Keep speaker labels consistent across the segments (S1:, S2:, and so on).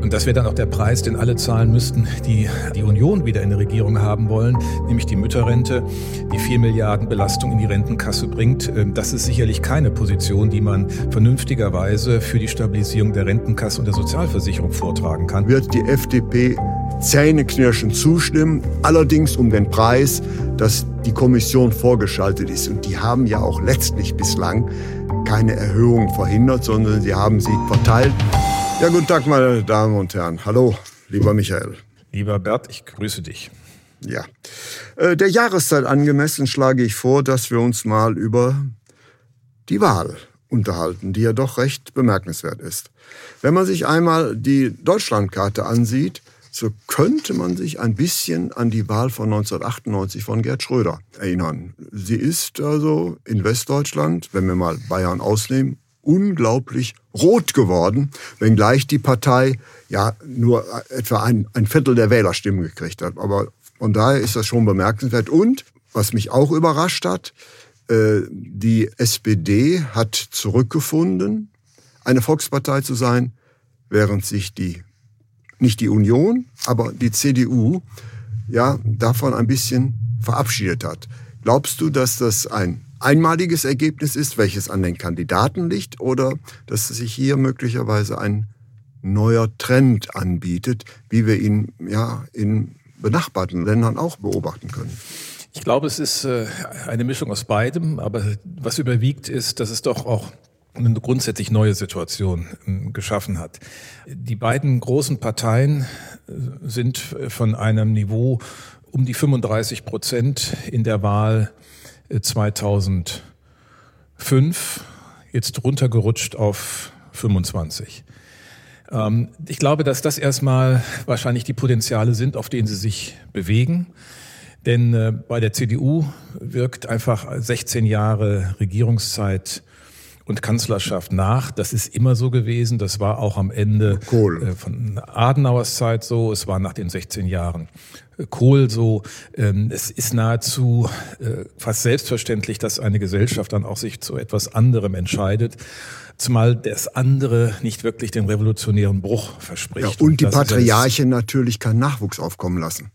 S1: Und das wäre dann auch der Preis, den alle zahlen müssten, die die Union wieder in der Regierung haben wollen, nämlich die Mütterrente, die 4 Milliarden Belastung in die Rentenkasse bringt. Ähm, das ist sicherlich keine Position, die man vernünftigerweise für die Stabilisierung der Rentenkasse und der Sozialversicherung vortragen kann.
S2: Wird die FDP zähneknirschend zustimmen, allerdings um den Preis, dass die Kommission vorgeschaltet ist. Und die haben ja auch letztlich bislang keine Erhöhung verhindert, sondern sie haben sie verteilt. Ja, guten Tag, meine Damen und Herren. Hallo, lieber Michael.
S1: Lieber Bert, ich grüße dich.
S2: Ja. Äh, der Jahreszeit angemessen schlage ich vor, dass wir uns mal über die Wahl unterhalten, die ja doch recht bemerkenswert ist. Wenn man sich einmal die Deutschlandkarte ansieht, so könnte man sich ein bisschen an die Wahl von 1998 von Gerd Schröder erinnern. Sie ist also in Westdeutschland, wenn wir mal Bayern ausnehmen, unglaublich rot geworden, wenngleich die Partei ja nur etwa ein, ein Viertel der Wählerstimmen gekriegt hat. Aber von daher ist das schon bemerkenswert. Und was mich auch überrascht hat, äh, die SPD hat zurückgefunden, eine Volkspartei zu sein, während sich die, nicht die Union, aber die CDU ja davon ein bisschen verabschiedet hat. Glaubst du, dass das ein einmaliges Ergebnis ist, welches an den Kandidaten liegt, oder dass sich hier möglicherweise ein neuer Trend anbietet, wie wir ihn ja in benachbarten Ländern auch beobachten können.
S1: Ich glaube, es ist äh, eine Mischung aus beidem, aber was überwiegt ist, dass es doch auch eine grundsätzlich neue Situation ähm, geschaffen hat. Die beiden großen Parteien äh, sind von einem Niveau um die 35 Prozent in der Wahl 2005 jetzt runtergerutscht auf 25. Ähm, ich glaube, dass das erstmal wahrscheinlich die Potenziale sind, auf denen sie sich bewegen. Denn äh, bei der CDU wirkt einfach 16 Jahre Regierungszeit und Kanzlerschaft nach. Das ist immer so gewesen. Das war auch am Ende cool. Äh, von Adenauers Zeit so. Es war nach den 16 Jahren Kohl so. Ähm, es ist nahezu äh, fast selbstverständlich, dass eine Gesellschaft dann auch sich zu etwas anderem entscheidet. Zumal das andere nicht wirklich den revolutionären Bruch verspricht.
S2: Ja, und die Patriarche natürlich keinen Nachwuchs aufkommen lassen.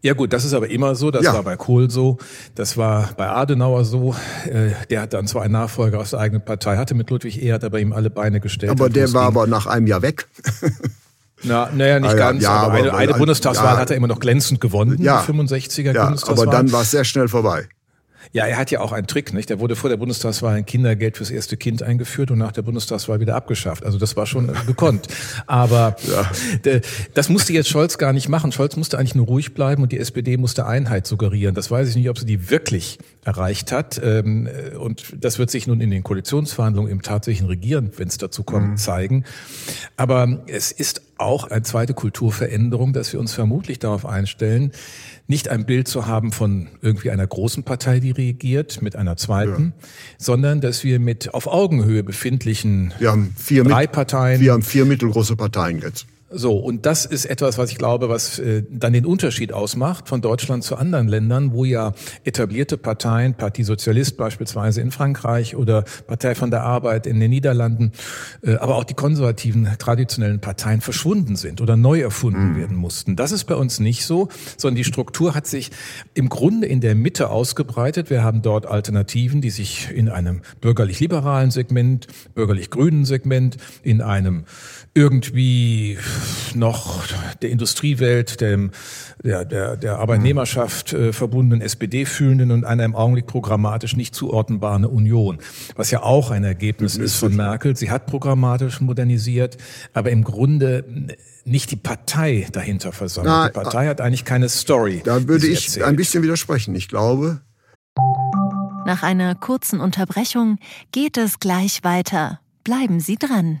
S1: Ja gut, das ist aber immer so. Das ja. war bei Kohl so. Das war bei Adenauer so. Äh, der hat dann zwar einen Nachfolger aus der eigenen Partei, hatte mit Ludwig Erhard aber ihm alle Beine gestellt.
S2: Aber der war aber nach einem Jahr weg.
S1: Na, naja, nicht ah, ganz, ja, aber, eine, eine Bundestagswahl ja, hat er immer noch glänzend gewonnen, ja, die 65er ja,
S2: Bundestagswahl. Aber dann war es sehr schnell vorbei.
S1: Ja, er hat ja auch einen Trick, nicht? Der wurde vor der Bundestagswahl ein Kindergeld fürs erste Kind eingeführt und nach der Bundestagswahl wieder abgeschafft. Also das war schon gekonnt. Aber ja. das musste jetzt Scholz gar nicht machen. Scholz musste eigentlich nur ruhig bleiben und die SPD musste Einheit suggerieren. Das weiß ich nicht, ob sie die wirklich erreicht hat. Ähm, und das wird sich nun in den Koalitionsverhandlungen im tatsächlichen Regieren, wenn es dazu kommt, mhm. zeigen. Aber es ist auch eine zweite Kulturveränderung, dass wir uns vermutlich darauf einstellen, nicht ein Bild zu haben von irgendwie einer großen Partei, die regiert, mit einer zweiten, ja. sondern dass wir mit auf Augenhöhe befindlichen
S2: wir haben vier
S1: drei Parteien.
S2: Wir haben vier mittelgroße Parteien jetzt.
S1: So, und das ist etwas, was ich glaube, was äh, dann den Unterschied ausmacht von Deutschland zu anderen Ländern, wo ja etablierte Parteien, Parti Sozialist beispielsweise in Frankreich oder Partei von der Arbeit in den Niederlanden, äh, aber auch die konservativen traditionellen Parteien verschwunden sind oder neu erfunden mhm. werden mussten. Das ist bei uns nicht so, sondern die Struktur hat sich im Grunde in der Mitte ausgebreitet. Wir haben dort Alternativen, die sich in einem bürgerlich-liberalen Segment, bürgerlich-grünen Segment, in einem irgendwie noch der Industriewelt, dem, der, der, der Arbeitnehmerschaft äh, verbundenen SPD-fühlenden und einer im Augenblick programmatisch nicht zuordnenbaren Union. Was ja auch ein Ergebnis ist von Merkel. Sie hat programmatisch modernisiert, aber im Grunde nicht die Partei dahinter versammelt. Na, die Partei hat eigentlich keine Story.
S2: Da würde ich erzählt. ein bisschen widersprechen. Ich glaube.
S3: Nach einer kurzen Unterbrechung geht es gleich weiter. Bleiben Sie dran.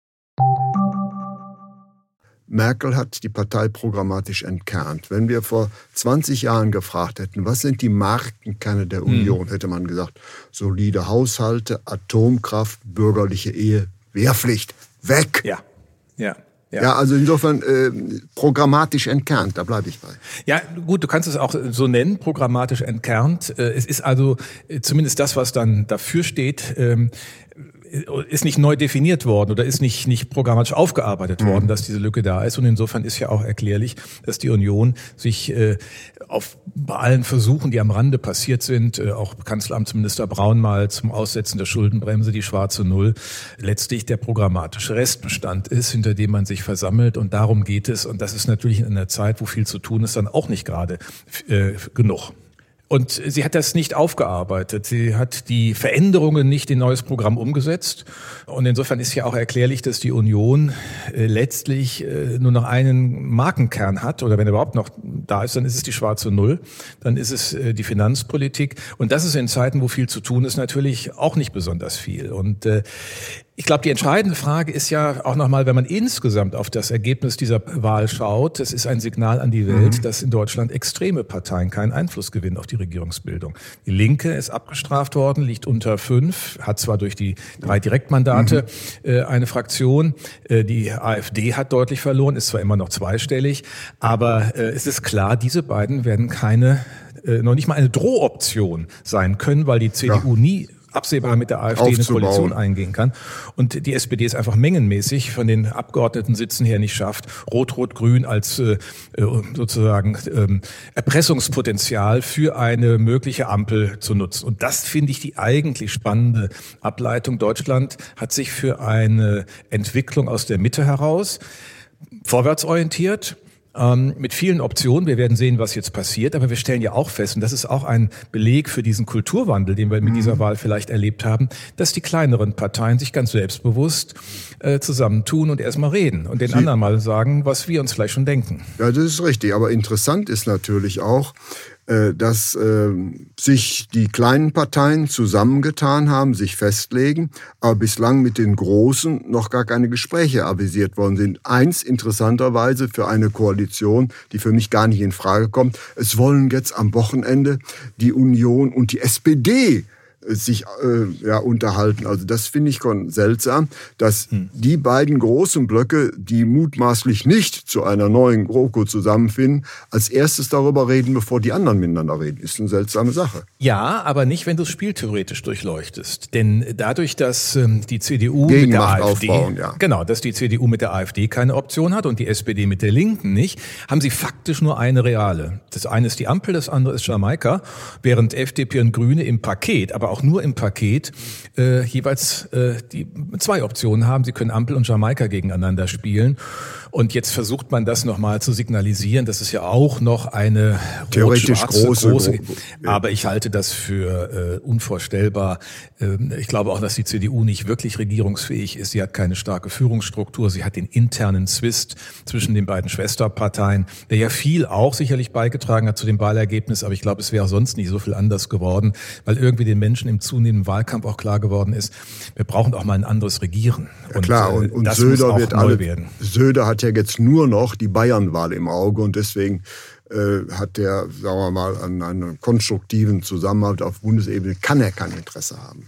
S2: Merkel hat die Partei programmatisch entkernt. Wenn wir vor 20 Jahren gefragt hätten, was sind die Markenkerne der hm. Union, hätte man gesagt, solide Haushalte, Atomkraft, bürgerliche Ehe, Wehrpflicht, weg.
S1: Ja, ja.
S2: Ja. ja, also insofern äh, programmatisch entkernt, da bleibe ich bei.
S1: Ja, gut, du kannst es auch so nennen, programmatisch entkernt. Äh, es ist also äh, zumindest das, was dann dafür steht, ähm, ist nicht neu definiert worden oder ist nicht, nicht programmatisch aufgearbeitet worden, mhm. dass diese Lücke da ist. Und insofern ist ja auch erklärlich, dass die Union sich äh, auf bei allen Versuchen, die am Rande passiert sind, äh, auch Kanzleramtsminister Braun mal zum Aussetzen der Schuldenbremse, die schwarze Null, letztlich der programmatische Restbestand ist, hinter dem man sich versammelt. Und darum geht es. Und das ist natürlich in einer Zeit, wo viel zu tun ist, dann auch nicht gerade äh, genug. Und sie hat das nicht aufgearbeitet. Sie hat die Veränderungen nicht in neues Programm umgesetzt. Und insofern ist ja auch erklärlich, dass die Union äh, letztlich äh, nur noch einen Markenkern hat. Oder wenn er überhaupt noch da ist, dann ist es die schwarze Null. Dann ist es äh, die Finanzpolitik. Und das ist in Zeiten, wo viel zu tun ist, natürlich auch nicht besonders viel. Und ich glaube, die entscheidende Frage ist ja auch nochmal, wenn man insgesamt auf das Ergebnis dieser Wahl schaut, das ist ein Signal an die Welt, mhm. dass in Deutschland extreme Parteien keinen Einfluss gewinnen auf die Regierungsbildung. Die Linke ist abgestraft worden, liegt unter fünf, hat zwar durch die drei Direktmandate mhm. äh, eine Fraktion, äh, die AfD hat deutlich verloren, ist zwar immer noch zweistellig, aber äh, es ist klar, diese beiden werden keine äh, noch nicht mal eine Drohoption sein können, weil die CDU ja. nie absehbar mit der AfD eine Koalition eingehen kann. Und die SPD es einfach mengenmäßig von den Abgeordnetensitzen her nicht schafft, Rot-Rot-Grün als äh, äh sozusagen ähm, Erpressungspotenzial für eine mögliche Ampel zu nutzen. Und das finde ich die eigentlich spannende Ableitung. Deutschland hat sich für eine Entwicklung aus der Mitte heraus vorwärtsorientiert ähm, mit vielen Optionen. Wir werden sehen, was jetzt passiert. Aber wir stellen ja auch fest, und das ist auch ein Beleg für diesen Kulturwandel, den wir mit mhm. dieser Wahl vielleicht erlebt haben, dass die kleineren Parteien sich ganz selbstbewusst äh, zusammentun und erstmal reden und den Sie anderen mal sagen, was wir uns vielleicht schon denken.
S2: Ja, das ist richtig. Aber interessant ist natürlich auch, dass äh, sich die kleinen Parteien zusammengetan haben, sich festlegen, aber bislang mit den großen noch gar keine Gespräche avisiert worden sind. Eins interessanterweise für eine Koalition, die für mich gar nicht in Frage kommt. Es wollen jetzt am Wochenende die Union und die SPD sich äh, ja, unterhalten. Also das finde ich schon seltsam, dass hm. die beiden großen Blöcke, die mutmaßlich nicht zu einer neuen GroKo zusammenfinden, als erstes darüber reden, bevor die anderen miteinander reden. Ist eine seltsame Sache.
S1: Ja, aber nicht, wenn du es spieltheoretisch durchleuchtest. Denn dadurch, dass ähm, die CDU mit der AfD, aufbauen, ja. genau, dass die CDU mit der AfD keine Option hat und die SPD mit der Linken nicht, haben sie faktisch nur eine reale. Das eine ist die Ampel, das andere ist Jamaika, während FDP und Grüne im Paket, aber auch nur im Paket äh, jeweils äh, die zwei Optionen haben. Sie können Ampel und Jamaika gegeneinander spielen. Und jetzt versucht man das nochmal zu signalisieren. Das ist ja auch noch eine
S2: theoretisch große, große.
S1: Aber ich halte das für äh, unvorstellbar. Ähm, ich glaube auch, dass die CDU nicht wirklich regierungsfähig ist. Sie hat keine starke Führungsstruktur. Sie hat den internen Zwist zwischen den beiden Schwesterparteien, der ja viel auch sicherlich beigetragen hat zu dem Wahlergebnis. Aber ich glaube, es wäre sonst nicht so viel anders geworden, weil irgendwie den Menschen im zunehmenden Wahlkampf auch klar geworden ist, wir brauchen auch mal ein anderes Regieren.
S2: Ja, klar, und, äh, und, und Söder wird alle, werden. Söder hat ja jetzt nur noch die Bayernwahl im Auge und deswegen äh, hat der, sagen wir mal, an einem konstruktiven Zusammenhalt auf Bundesebene, kann er kein Interesse haben.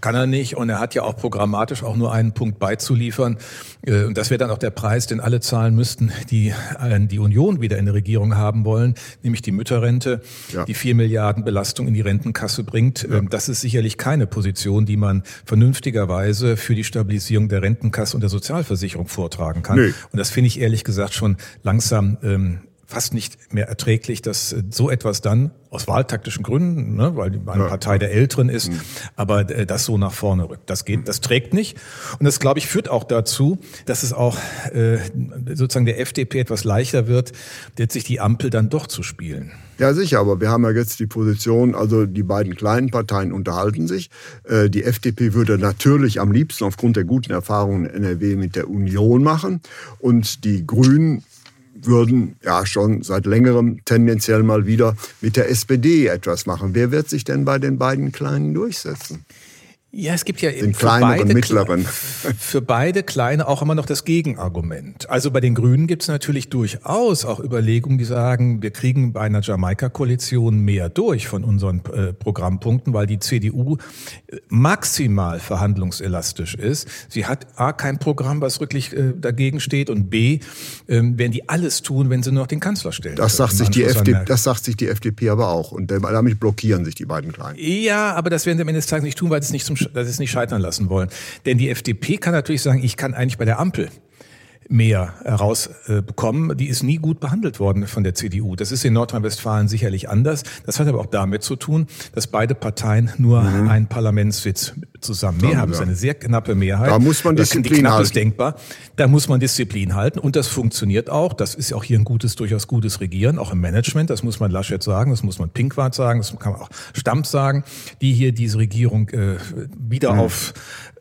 S1: Kann er nicht und er hat ja auch programmatisch auch nur einen Punkt beizuliefern. Äh, und das wäre dann auch der Preis, den alle zahlen müssten, die äh, die Union wieder in der Regierung haben wollen, nämlich die Mütterrente, ja. die vier Milliarden Belastung in die Rentenkasse bringt. Ja. Ähm, das ist sicherlich keine Position, die man vernünftigerweise für die Stabilisierung der Rentenkasse und der Sozialversicherung vortragen kann. Nee. Und das finde ich ehrlich gesagt schon langsam ähm, fast nicht mehr erträglich, dass äh, so etwas dann aus wahltaktischen Gründen, ne, weil die eine ja. Partei der Älteren ist, mhm. aber äh, das so nach vorne rückt. Das geht, das trägt nicht. Und das, glaube ich, führt auch dazu, dass es auch äh, sozusagen der FDP etwas leichter wird, sich die Ampel dann doch zu spielen.
S2: Ja, sicher, aber wir haben ja jetzt die Position, also die beiden kleinen Parteien unterhalten sich. Äh, die FDP würde natürlich am liebsten aufgrund der guten Erfahrungen in NRW mit der Union machen und die Grünen würden ja schon seit längerem tendenziell mal wieder mit der SPD etwas machen. Wer wird sich denn bei den beiden Kleinen durchsetzen?
S1: Ja, es gibt ja
S2: den kleineren, beide, mittleren.
S1: Für beide Kleine auch immer noch das Gegenargument. Also bei den Grünen gibt es natürlich durchaus auch Überlegungen, die sagen, wir kriegen bei einer Jamaika-Koalition mehr durch von unseren äh, Programmpunkten, weil die CDU äh, maximal verhandlungselastisch ist. Sie hat A, kein Programm, was wirklich äh, dagegen steht und B, äh, werden die alles tun, wenn sie nur noch den Kanzler stellen.
S2: Das sagt, sich die FDP, das sagt sich die FDP aber auch und damit blockieren sich die beiden Kleinen.
S1: Ja, aber das werden sie am Ende des Tages nicht tun, weil es nicht zum dass sie es nicht scheitern lassen wollen. Denn die FDP kann natürlich sagen, ich kann eigentlich bei der Ampel mehr herausbekommen. Die ist nie gut behandelt worden von der CDU. Das ist in Nordrhein-Westfalen sicherlich anders. Das hat aber auch damit zu tun, dass beide Parteien nur mhm. einen Parlamentssitz zusammen mehr haben. Das ist eine sehr knappe Mehrheit.
S2: Da muss man Disziplin
S1: das
S2: halten.
S1: denkbar. Da muss man Disziplin halten und das funktioniert auch. Das ist auch hier ein gutes, durchaus gutes Regieren, auch im Management. Das muss man Laschet sagen, das muss man Pinkwart sagen, das kann man auch Stamp sagen, die hier diese Regierung äh, wieder mhm. auf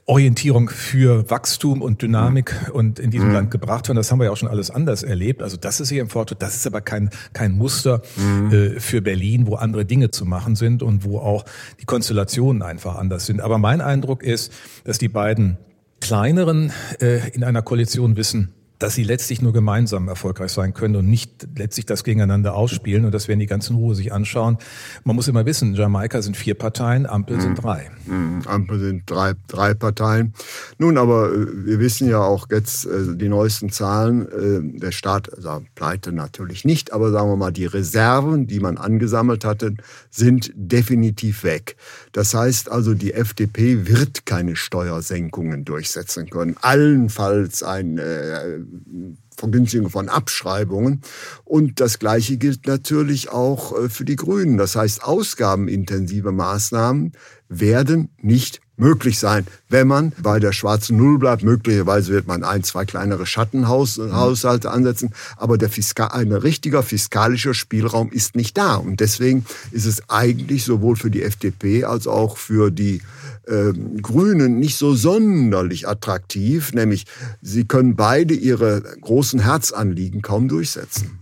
S1: Orientierung für Wachstum und Dynamik und in diesem mhm. Land gebracht werden. Das haben wir ja auch schon alles anders erlebt. Also das ist hier im Vorteil. Das ist aber kein, kein Muster mhm. äh, für Berlin, wo andere Dinge zu machen sind und wo auch die Konstellationen einfach anders sind. Aber mein Eindruck ist, dass die beiden kleineren äh, in einer Koalition wissen, dass sie letztlich nur gemeinsam erfolgreich sein können und nicht letztlich das gegeneinander ausspielen. Und das werden die ganzen Ruhe sich anschauen. Man muss immer wissen, Jamaika sind vier Parteien, Ampel mhm. sind drei.
S2: Mhm. Ampel sind drei, drei Parteien. Nun, aber äh, wir wissen ja auch jetzt äh, die neuesten Zahlen. Äh, der Staat, also pleite natürlich nicht, aber sagen wir mal, die Reserven, die man angesammelt hatte, sind definitiv weg. Das heißt also, die FDP wird keine Steuersenkungen durchsetzen können. Allenfalls ein Vergünstigung von Abschreibungen. Und das Gleiche gilt natürlich auch äh, für die Grünen. Das heißt, ausgabenintensive Maßnahmen werden nicht möglich sein, wenn man bei der schwarzen Null bleibt. Möglicherweise wird man ein, zwei kleinere Schattenhaushalte ansetzen, aber der Fiskal, ein richtiger fiskalischer Spielraum ist nicht da. Und deswegen ist es eigentlich sowohl für die FDP als auch für die äh, Grünen nicht so sonderlich attraktiv, nämlich sie können beide ihre großen Herzanliegen kaum durchsetzen.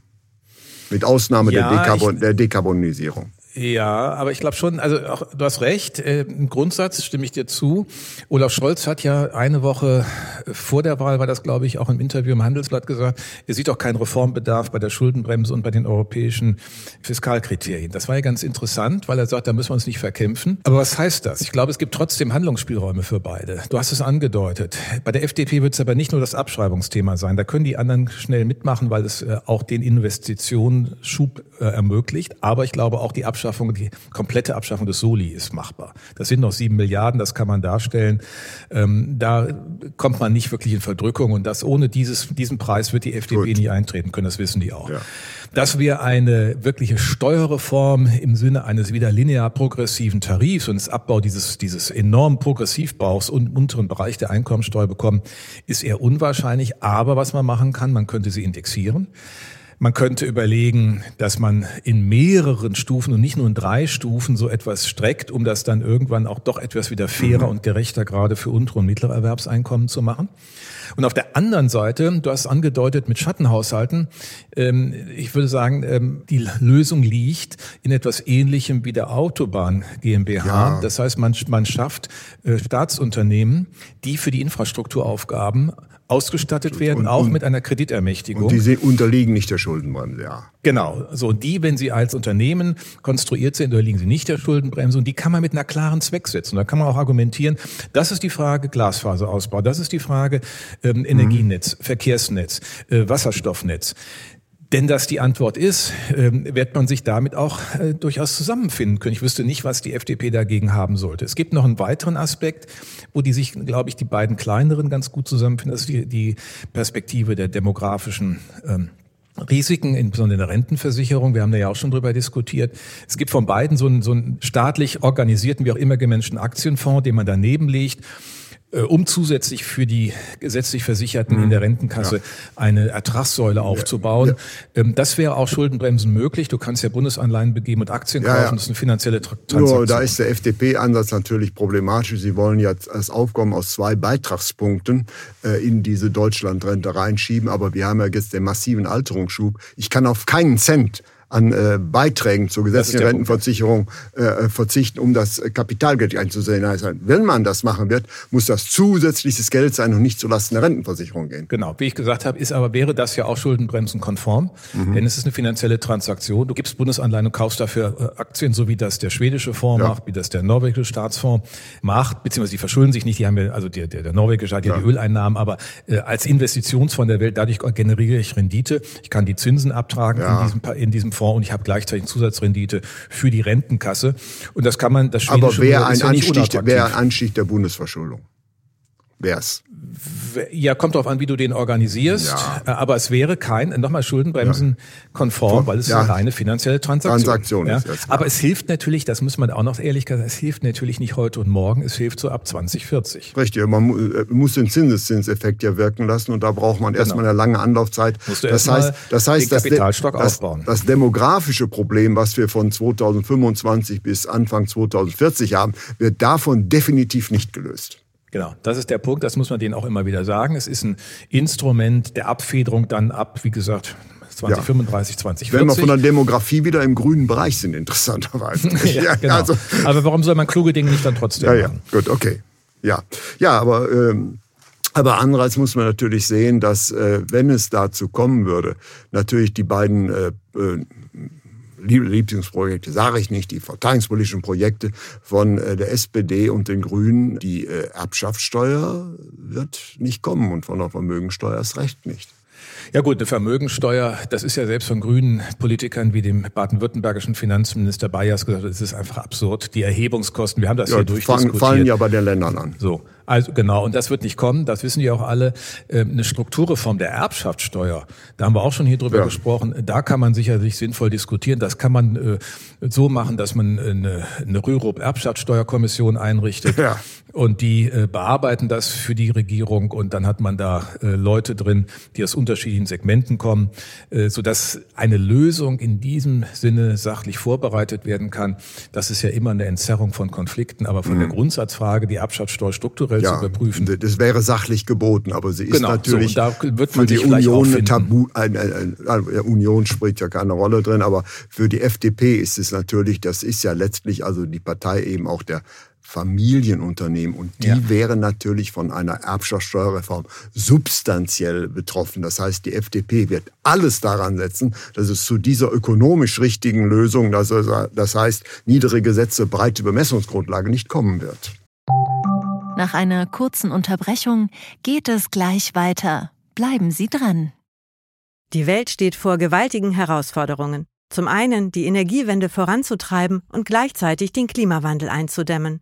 S2: Mit Ausnahme ja, der, Dekarbon der Dekarbonisierung.
S1: Ja, aber ich glaube schon, also auch, du hast recht, äh, im Grundsatz stimme ich dir zu. Olaf Scholz hat ja eine Woche vor der Wahl, war das glaube ich auch im Interview im Handelsblatt gesagt, er sieht auch keinen Reformbedarf bei der Schuldenbremse und bei den europäischen Fiskalkriterien. Das war ja ganz interessant, weil er sagt, da müssen wir uns nicht verkämpfen. Aber was heißt das? Ich glaube, es gibt trotzdem Handlungsspielräume für beide. Du hast es angedeutet. Bei der FDP wird es aber nicht nur das Abschreibungsthema sein. Da können die anderen schnell mitmachen, weil es äh, auch den Investitionsschub äh, ermöglicht. Aber ich glaube auch die Abschreibung Abschaffung, die komplette Abschaffung des Soli ist machbar. Das sind noch sieben Milliarden, das kann man darstellen. Ähm, da kommt man nicht wirklich in Verdrückung und das ohne dieses, diesen Preis wird die FDP Gut. nie eintreten können, das wissen die auch. Ja. Dass wir eine wirkliche Steuerreform im Sinne eines wieder linear progressiven Tarifs und des Abbau dieses, dieses enormen Progressivbaus und unteren Bereich der Einkommensteuer bekommen, ist eher unwahrscheinlich. Aber was man machen kann, man könnte sie indexieren. Man könnte überlegen, dass man in mehreren Stufen und nicht nur in drei Stufen so etwas streckt, um das dann irgendwann auch doch etwas wieder fairer mhm. und gerechter gerade für untere und mittlere Erwerbseinkommen zu machen. Und auf der anderen Seite, du hast angedeutet mit Schattenhaushalten, ähm, ich würde sagen, ähm, die Lösung liegt in etwas Ähnlichem wie der Autobahn GmbH. Ja. Das heißt, man, man schafft äh, Staatsunternehmen, die für die Infrastrukturaufgaben ausgestattet werden, und, auch und, mit einer Kreditermächtigung.
S2: Und die unterliegen nicht der Schuldenbremse, ja.
S1: Genau. So, die, wenn sie als Unternehmen konstruiert sind, unterliegen sie nicht der Schuldenbremse. Und die kann man mit einer klaren Zweck setzen. Da kann man auch argumentieren, das ist die Frage Glasfaserausbau, das ist die Frage ähm, Energienetz, mhm. Verkehrsnetz, äh, Wasserstoffnetz. Denn dass die Antwort ist, ähm, wird man sich damit auch äh, durchaus zusammenfinden können. Ich wüsste nicht, was die FDP dagegen haben sollte. Es gibt noch einen weiteren Aspekt, wo die sich, glaube ich, die beiden kleineren ganz gut zusammenfinden. Das ist die, Perspektive der demografischen ähm, Risiken, insbesondere in der Rentenversicherung. Wir haben da ja auch schon drüber diskutiert. Es gibt von beiden so einen, so einen staatlich organisierten, wie auch immer gemanagten Aktienfonds, den man daneben legt um zusätzlich für die gesetzlich Versicherten in der mhm. Rentenkasse ja. eine Ertragssäule aufzubauen. Ja. Ähm, das wäre auch Schuldenbremsen möglich. Du kannst ja Bundesanleihen begeben und Aktien kaufen. Ja, das ist eine finanzielle Transaktion.
S2: Nur da ist der FDP-Ansatz natürlich problematisch. Sie wollen jetzt das Aufkommen aus zwei Beitragspunkten äh, in diese Deutschlandrente reinschieben. Aber wir haben ja jetzt den massiven Alterungsschub. Ich kann auf keinen Cent an äh, Beiträgen zur gesetzlichen Rentenversicherung äh, verzichten, um das Kapitalgeld einzusehen. Also, wenn man das machen wird, muss das zusätzliches Geld sein und nicht zulasten der Rentenversicherung gehen.
S1: Genau, wie ich gesagt habe, ist aber wäre das ja auch schuldenbremsenkonform, mhm. denn es ist eine finanzielle Transaktion. Du gibst Bundesanleihen und kaufst dafür äh, Aktien, so wie das der schwedische Fonds ja. macht, wie das der norwegische Staatsfonds macht, beziehungsweise die verschulden sich nicht, die haben ja, also der, der, der norwegische hat ja, ja die Öleinnahmen, aber äh, als Investitionsfonds der Welt, dadurch generiere ich Rendite. Ich kann die Zinsen abtragen ja. in diesem, in diesem Fonds und ich habe gleichzeitig Zusatzrendite für die Rentenkasse. Und das kann man, das
S2: Aber wer ein, Anstieg, wer ein Anstieg der Bundesverschuldung? Wär's?
S1: Ja, kommt darauf an, wie du den organisierst. Ja. Äh, aber es wäre kein, nochmal Schuldenbremsen konform, weil es ja. eine reine finanzielle Transaktion,
S2: Transaktion
S1: ist. Jetzt, aber es hilft natürlich, das muss man auch noch ehrlich sagen, es hilft natürlich nicht heute und morgen, es hilft so ab 2040.
S2: Richtig, man äh, muss den Zinseszinseffekt ja wirken lassen und da braucht man genau. erstmal eine lange Anlaufzeit.
S1: Musst du das heißt, das heißt, den Kapitalstock
S2: das,
S1: aufbauen.
S2: Das, das demografische Problem, was wir von 2025 bis Anfang 2040 haben, wird davon definitiv nicht gelöst.
S1: Genau, das ist der Punkt, das muss man denen auch immer wieder sagen. Es ist ein Instrument der Abfederung dann ab, wie gesagt, 2035, ja. 2040.
S2: Wenn wir von der Demografie wieder im grünen Bereich sind, interessanterweise.
S1: ja, genau. Also. Aber warum soll man kluge Dinge nicht dann trotzdem
S2: ja, machen? Ja, gut, okay. Ja, ja aber... Ähm, aber andererseits muss man natürlich sehen, dass äh, wenn es dazu kommen würde, natürlich die beiden äh, äh Lieblingsprojekte sage ich nicht, die verteidigungspolitischen Projekte von äh, der SPD und den Grünen. Die äh, Erbschaftssteuer wird nicht kommen und von der Vermögensteuer erst recht nicht.
S1: Ja gut, eine Vermögensteuer, das ist ja selbst von grünen Politikern wie dem baden-württembergischen Finanzminister Bayers gesagt, das ist einfach absurd. Die Erhebungskosten, wir haben das ja, hier durchdiskutiert.
S2: fallen ja bei den Ländern an.
S1: So, also genau, und das wird nicht kommen, das wissen die auch alle. Ähm, eine Strukturreform der Erbschaftssteuer, da haben wir auch schon hier drüber ja. gesprochen, da kann man sicherlich sinnvoll diskutieren. Das kann man äh, so machen, dass man eine, eine Rürup-Erbschaftssteuerkommission einrichtet. Ja. Und die äh, bearbeiten das für die Regierung und dann hat man da äh, Leute drin, die aus unterschiedlichen Segmenten kommen, äh, sodass eine Lösung in diesem Sinne sachlich vorbereitet werden kann. Das ist ja immer eine Entzerrung von Konflikten, aber von mhm. der Grundsatzfrage, die Erbschaftssteuer strukturell ja, zu überprüfen.
S2: Das wäre sachlich geboten, aber sie ist
S1: genau,
S2: natürlich
S1: so, da wird man
S2: für die Union ein Tabu. Ein, ein, ein, Union spielt ja keine Rolle drin, aber für die FDP ist es natürlich, das ist ja letztlich also die Partei eben auch der Familienunternehmen und die ja. wären natürlich von einer Erbschaftssteuerreform substanziell betroffen. Das heißt, die FDP wird alles daran setzen, dass es zu dieser ökonomisch richtigen Lösung, das heißt niedrige Sätze, breite Bemessungsgrundlage, nicht kommen wird.
S4: Nach einer kurzen Unterbrechung geht es gleich weiter. Bleiben Sie dran.
S3: Die Welt steht vor gewaltigen Herausforderungen. Zum einen die Energiewende voranzutreiben und gleichzeitig den Klimawandel einzudämmen.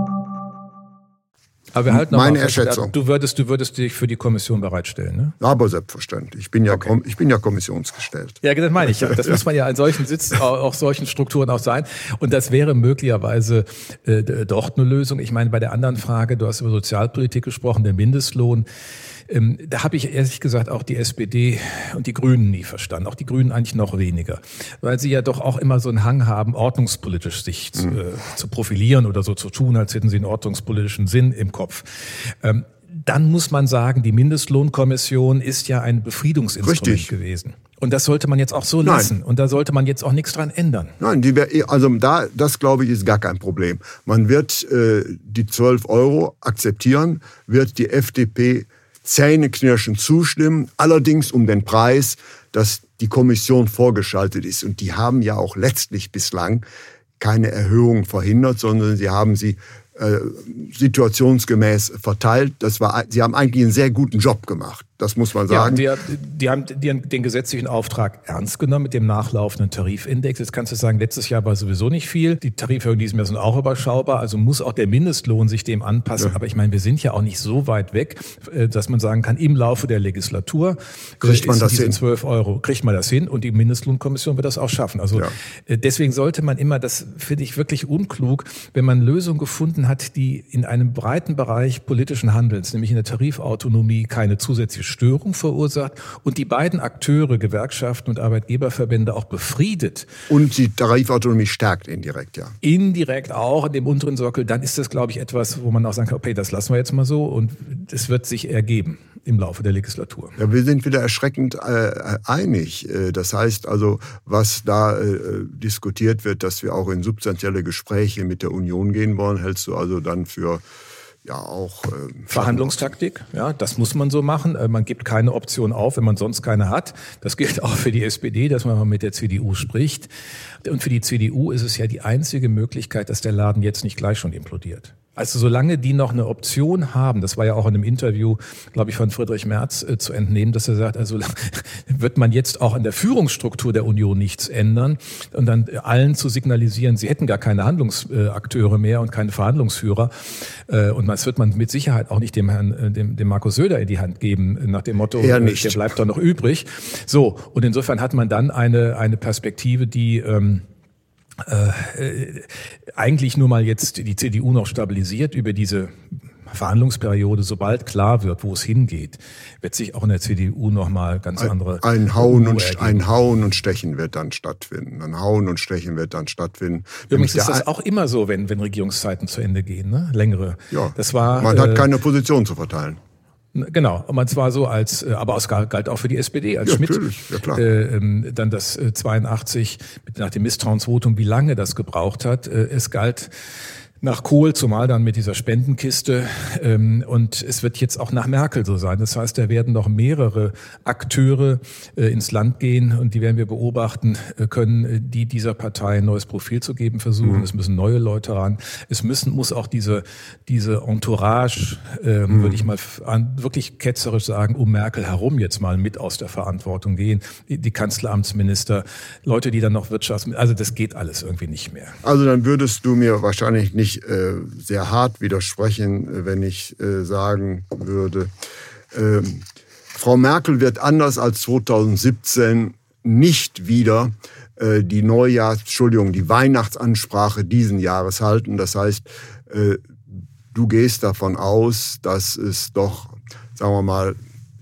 S1: Aber wir halten
S2: Meine Erschätzung.
S1: Du würdest, du würdest dich für die Kommission bereitstellen, ne?
S2: Aber selbstverständlich. Ich bin ja, okay. ich bin ja kommissionsgestellt.
S1: Ja, das meine ich. Das muss man ja in solchen Sitz, auch solchen Strukturen auch sein. Und das wäre möglicherweise äh, doch eine Lösung. Ich meine, bei der anderen Frage, du hast über Sozialpolitik gesprochen, der Mindestlohn. Ähm, da habe ich ehrlich gesagt auch die SPD und die Grünen nie verstanden. Auch die Grünen eigentlich noch weniger. Weil sie ja doch auch immer so einen Hang haben, ordnungspolitisch sich mhm. äh, zu profilieren oder so zu tun, als hätten sie einen ordnungspolitischen Sinn im Kopf. Ähm, dann muss man sagen, die Mindestlohnkommission ist ja ein Befriedungsinstrument Richtig. gewesen. Und das sollte man jetzt auch so lassen. Nein. Und da sollte man jetzt auch nichts dran ändern.
S2: Nein, die, also da, das glaube ich, ist gar kein Problem. Man wird äh, die 12 Euro akzeptieren, wird die FDP zähneknirschend zustimmen, allerdings um den Preis, dass die Kommission vorgeschaltet ist. Und die haben ja auch letztlich bislang keine Erhöhung verhindert, sondern sie haben sie äh, situationsgemäß verteilt. Das war, sie haben eigentlich einen sehr guten Job gemacht. Das muss man sagen.
S1: Ja, die, die, haben, den gesetzlichen Auftrag ernst genommen mit dem nachlaufenden Tarifindex. Jetzt kannst du sagen, letztes Jahr war sowieso nicht viel. Die Tariferhöhungen diesem Jahr sind auch überschaubar. Also muss auch der Mindestlohn sich dem anpassen. Ja. Aber ich meine, wir sind ja auch nicht so weit weg, äh, dass man sagen kann, im Laufe der Legislatur
S2: äh, kriegt man das
S1: hin. 12 Euro, kriegt man das hin und die Mindestlohnkommission wird das auch schaffen. Also ja. Äh, deswegen sollte man immer, das finde ich wirklich unklug, wenn man Lösungen gefunden hat, die in einem breiten Bereich politischen Handelns, nämlich in der Tarifautonomie, keine zusätzliche Störung verursacht und die beiden Akteure, Gewerkschaften und Arbeitgeberverbände auch befriedet.
S2: Und die Tarifautonomie stärkt indirekt, ja.
S1: Indirekt auch in dem unteren Sockel, dann ist das, glaube ich, etwas, wo man auch sagen kann, okay, das lassen wir jetzt mal so und es wird sich ergeben im Laufe der Legislatur.
S2: Ja, wir sind wieder erschreckend äh, einig. Äh, das heißt also, was da äh, diskutiert wird, dass wir auch in substanzielle Gespräche mit der Union gehen wollen, hältst du also dann für ja auch. Äh,
S1: Verhandlungstaktik, ja, das muss man so machen. Äh, man gibt keine Option auf, wenn man sonst keine hat. Das gilt auch für die SPD, dass man mal mit der CDU spricht. Und für die CDU ist es ja die einzige Möglichkeit, dass der Laden jetzt nicht gleich schon implodiert. Also solange die noch eine Option haben, das war ja auch in einem Interview, glaube ich, von Friedrich Merz äh, zu entnehmen, dass er sagt, also wird man jetzt auch an der Führungsstruktur der Union nichts ändern und dann allen zu signalisieren, sie hätten gar keine Handlungsakteure mehr und keine Verhandlungsführer. Äh, und das wird man mit Sicherheit auch nicht dem Herrn, äh, dem, dem Markus Söder in die Hand geben, nach dem Motto,
S2: nicht.
S1: der bleibt doch noch übrig. So, und insofern hat man dann eine, eine Perspektive, die ähm, äh, eigentlich nur mal jetzt die CDU noch stabilisiert über diese Verhandlungsperiode, sobald klar wird, wo es hingeht, wird sich auch in der CDU noch mal ganz andere
S2: ein, ein Hauen und ein Hauen und Stechen wird dann stattfinden. Ein Hauen und Stechen wird dann stattfinden.
S1: Übrigens ist das auch immer so, wenn wenn Regierungszeiten zu Ende gehen, ne? Längere.
S2: Ja. Das war. Man äh, hat keine Position zu verteilen.
S1: Genau, und zwar so als, äh, aber es galt auch für die SPD, als
S2: ja,
S1: Schmidt
S2: ja, klar.
S1: Äh, ähm, dann das äh, 82 mit, nach dem Misstrauensvotum, wie lange das gebraucht hat. Äh, es galt nach Kohl, zumal dann mit dieser Spendenkiste. Ähm, und es wird jetzt auch nach Merkel so sein. Das heißt, da werden noch mehrere Akteure äh, ins Land gehen und die werden wir beobachten äh, können, äh, die dieser Partei ein neues Profil zu geben versuchen. Mhm. Es müssen neue Leute ran. Es müssen, muss auch diese, diese Entourage, ähm, mhm. würde ich mal wirklich ketzerisch sagen, um Merkel herum jetzt mal mit aus der Verantwortung gehen. Die, die Kanzleramtsminister, Leute, die dann noch Wirtschafts... Also das geht alles irgendwie nicht mehr.
S2: Also dann würdest du mir wahrscheinlich nicht ich äh, sehr hart widersprechen, äh, wenn ich äh, sagen würde, ähm, Frau Merkel wird anders als 2017 nicht wieder äh, die Neujahrs, Entschuldigung, die Weihnachtsansprache diesen Jahres halten. Das heißt, äh, du gehst davon aus, dass es doch, sagen wir mal,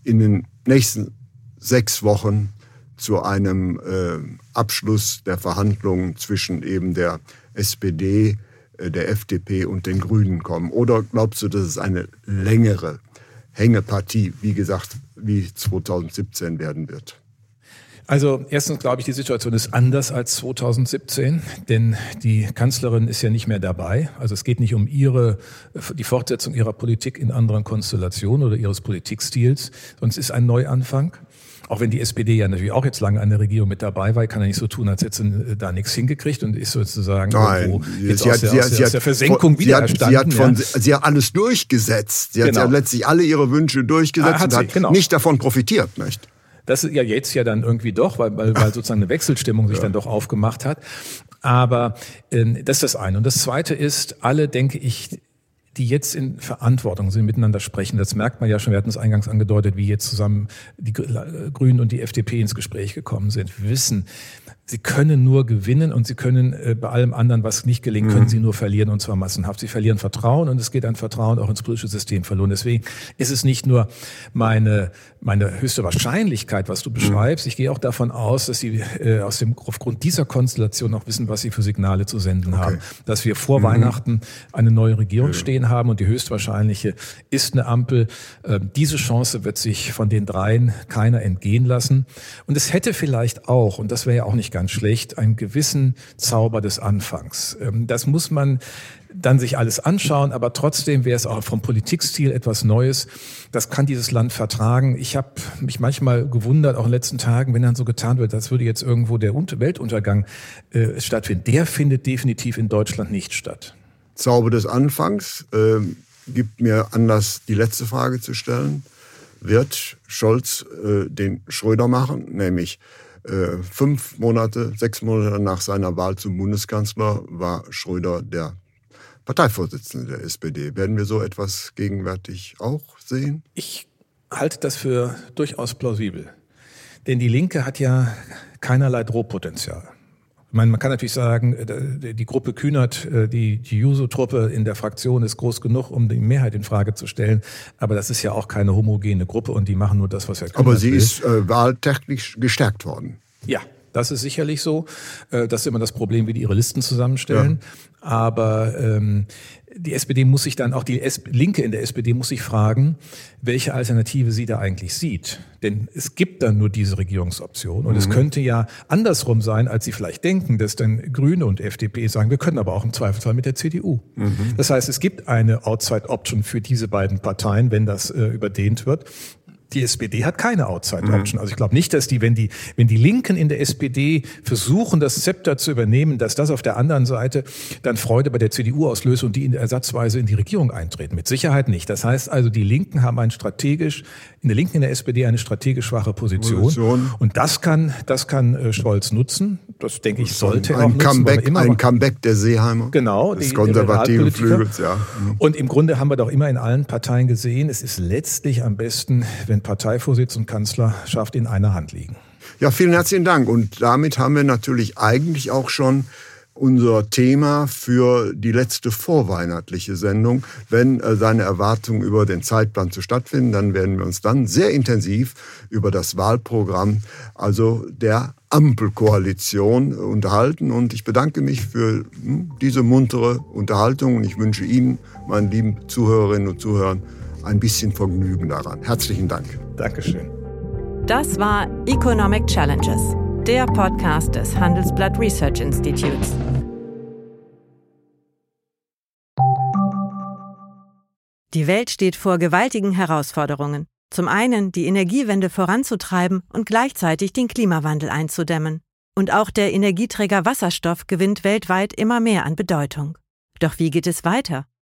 S2: in den nächsten sechs Wochen zu einem äh, Abschluss der Verhandlungen zwischen eben der SPD, äh, der FDP und den Grünen kommen? Oder glaubst du, dass es eine längere Hängepartie, wie gesagt, wie 2017 werden wird?
S1: Also erstens glaube ich, die Situation ist anders als 2017, denn die Kanzlerin ist ja nicht mehr dabei. Also es geht nicht um ihre, die Fortsetzung ihrer Politik in anderen Konstellationen oder ihres Politikstils, es ist ein Neuanfang. Auch wenn die SPD ja natürlich auch jetzt lange an der Regierung mit dabei war, kann er nicht so tun, als hätte sie da nichts hingekriegt und ist sozusagen
S2: Nein,
S1: jetzt sie aus, hat, der, aus, der, aus der Versenkung
S2: von, wieder sie hat, sie hat, von, ja. sie hat alles durchgesetzt. Sie genau. hat letztlich alle ihre Wünsche durchgesetzt ah, hat und hat genau. nicht davon profitiert, nicht?
S1: Das ist ja jetzt ja dann irgendwie doch, weil, weil, weil sozusagen eine Wechselstimmung sich ja. dann doch aufgemacht hat. Aber äh, das ist das eine. Und das zweite ist, alle, denke ich, die jetzt in Verantwortung sind, miteinander sprechen. Das merkt man ja schon, wir hatten es eingangs angedeutet, wie jetzt zusammen die Grünen und die FDP ins Gespräch gekommen sind, wissen, Sie können nur gewinnen und sie können äh, bei allem anderen, was nicht gelingt, können mhm. sie nur verlieren und zwar massenhaft. Sie verlieren Vertrauen und es geht ein Vertrauen auch ins politische System verloren. Deswegen ist es nicht nur meine, meine höchste Wahrscheinlichkeit, was du mhm. beschreibst. Ich gehe auch davon aus, dass sie äh, aus dem, aufgrund dieser Konstellation auch wissen, was sie für Signale zu senden okay. haben. Dass wir vor mhm. Weihnachten eine neue Regierung stehen haben und die höchstwahrscheinliche ist eine Ampel. Äh, diese Chance wird sich von den dreien keiner entgehen lassen. Und es hätte vielleicht auch, und das wäre ja auch nicht ganz schlecht, einen gewissen Zauber des Anfangs. Ähm, das muss man dann sich alles anschauen, aber trotzdem wäre es auch vom Politikstil etwas Neues. Das kann dieses Land vertragen. Ich habe mich manchmal gewundert, auch in den letzten Tagen, wenn dann so getan wird, als würde jetzt irgendwo der Weltuntergang äh, stattfinden. Der findet definitiv in Deutschland nicht statt.
S2: Zauber des Anfangs äh, gibt mir Anlass, die letzte Frage zu stellen. Wird Scholz äh, den Schröder machen, nämlich äh, fünf Monate, sechs Monate nach seiner Wahl zum Bundeskanzler war Schröder der Parteivorsitzende der SPD. Werden wir so etwas gegenwärtig auch sehen?
S1: Ich halte das für durchaus plausibel. Denn die Linke hat ja keinerlei Drohpotenzial. Meine, man kann natürlich sagen, äh, die Gruppe Kühnert, äh, die, die Juso-Truppe in der Fraktion ist groß genug, um die Mehrheit in Frage zu stellen. Aber das ist ja auch keine homogene Gruppe und die machen nur das, was Herr Kühnert
S2: Aber sie
S1: will.
S2: ist äh, wahltechnisch gestärkt worden.
S1: Ja, das ist sicherlich so. Äh, das ist immer das Problem, wie die ihre Listen zusammenstellen. Ja. Aber ähm, die SPD muss sich dann, auch die Linke in der SPD muss sich fragen, welche Alternative sie da eigentlich sieht. Denn es gibt dann nur diese Regierungsoption. Und mhm. es könnte ja andersrum sein, als sie vielleicht denken, dass dann Grüne und FDP sagen, wir können aber auch im Zweifelsfall mit der CDU. Mhm. Das heißt, es gibt eine Outside-Option für diese beiden Parteien, wenn das äh, überdehnt wird. Die SPD hat keine Outside-Option. Mhm. Also ich glaube nicht, dass die, wenn die, wenn die Linken in der SPD versuchen, das Zepter zu übernehmen, dass das auf der anderen Seite dann Freude bei der CDU auslöst und die in ersatzweise in die Regierung eintreten. Mit Sicherheit nicht. Das heißt also, die Linken haben ein strategisch, in der Linken in der SPD eine strategisch schwache Position. Position. Und das kann, das kann äh, Stolz nutzen. Das denke ich, sollte
S2: ein er auch Comeback, nutzen. Ein Comeback der Seeheimer.
S1: Genau.
S2: Des die, konservativen Flügels, ja.
S1: Mhm. Und im Grunde haben wir doch immer in allen Parteien gesehen, es ist letztlich am besten, wenn wenn Parteivorsitz und Kanzlerschaft in einer Hand liegen.
S2: Ja, vielen herzlichen Dank. Und damit haben wir natürlich eigentlich auch schon unser Thema für die letzte vorweihnachtliche Sendung. Wenn äh, seine Erwartungen über den Zeitplan zu stattfinden, dann werden wir uns dann sehr intensiv über das Wahlprogramm, also der Ampelkoalition unterhalten. Und ich bedanke mich für hm, diese muntere Unterhaltung und ich wünsche Ihnen, meinen lieben Zuhörerinnen und Zuhörern, ein bisschen Vergnügen daran. Herzlichen Dank.
S1: Dankeschön.
S3: Das war Economic Challenges, der Podcast des Handelsblatt Research Institutes. Die Welt steht vor gewaltigen Herausforderungen. Zum einen die Energiewende voranzutreiben und gleichzeitig den Klimawandel einzudämmen. Und auch der Energieträger Wasserstoff gewinnt weltweit immer mehr an Bedeutung. Doch wie geht es weiter?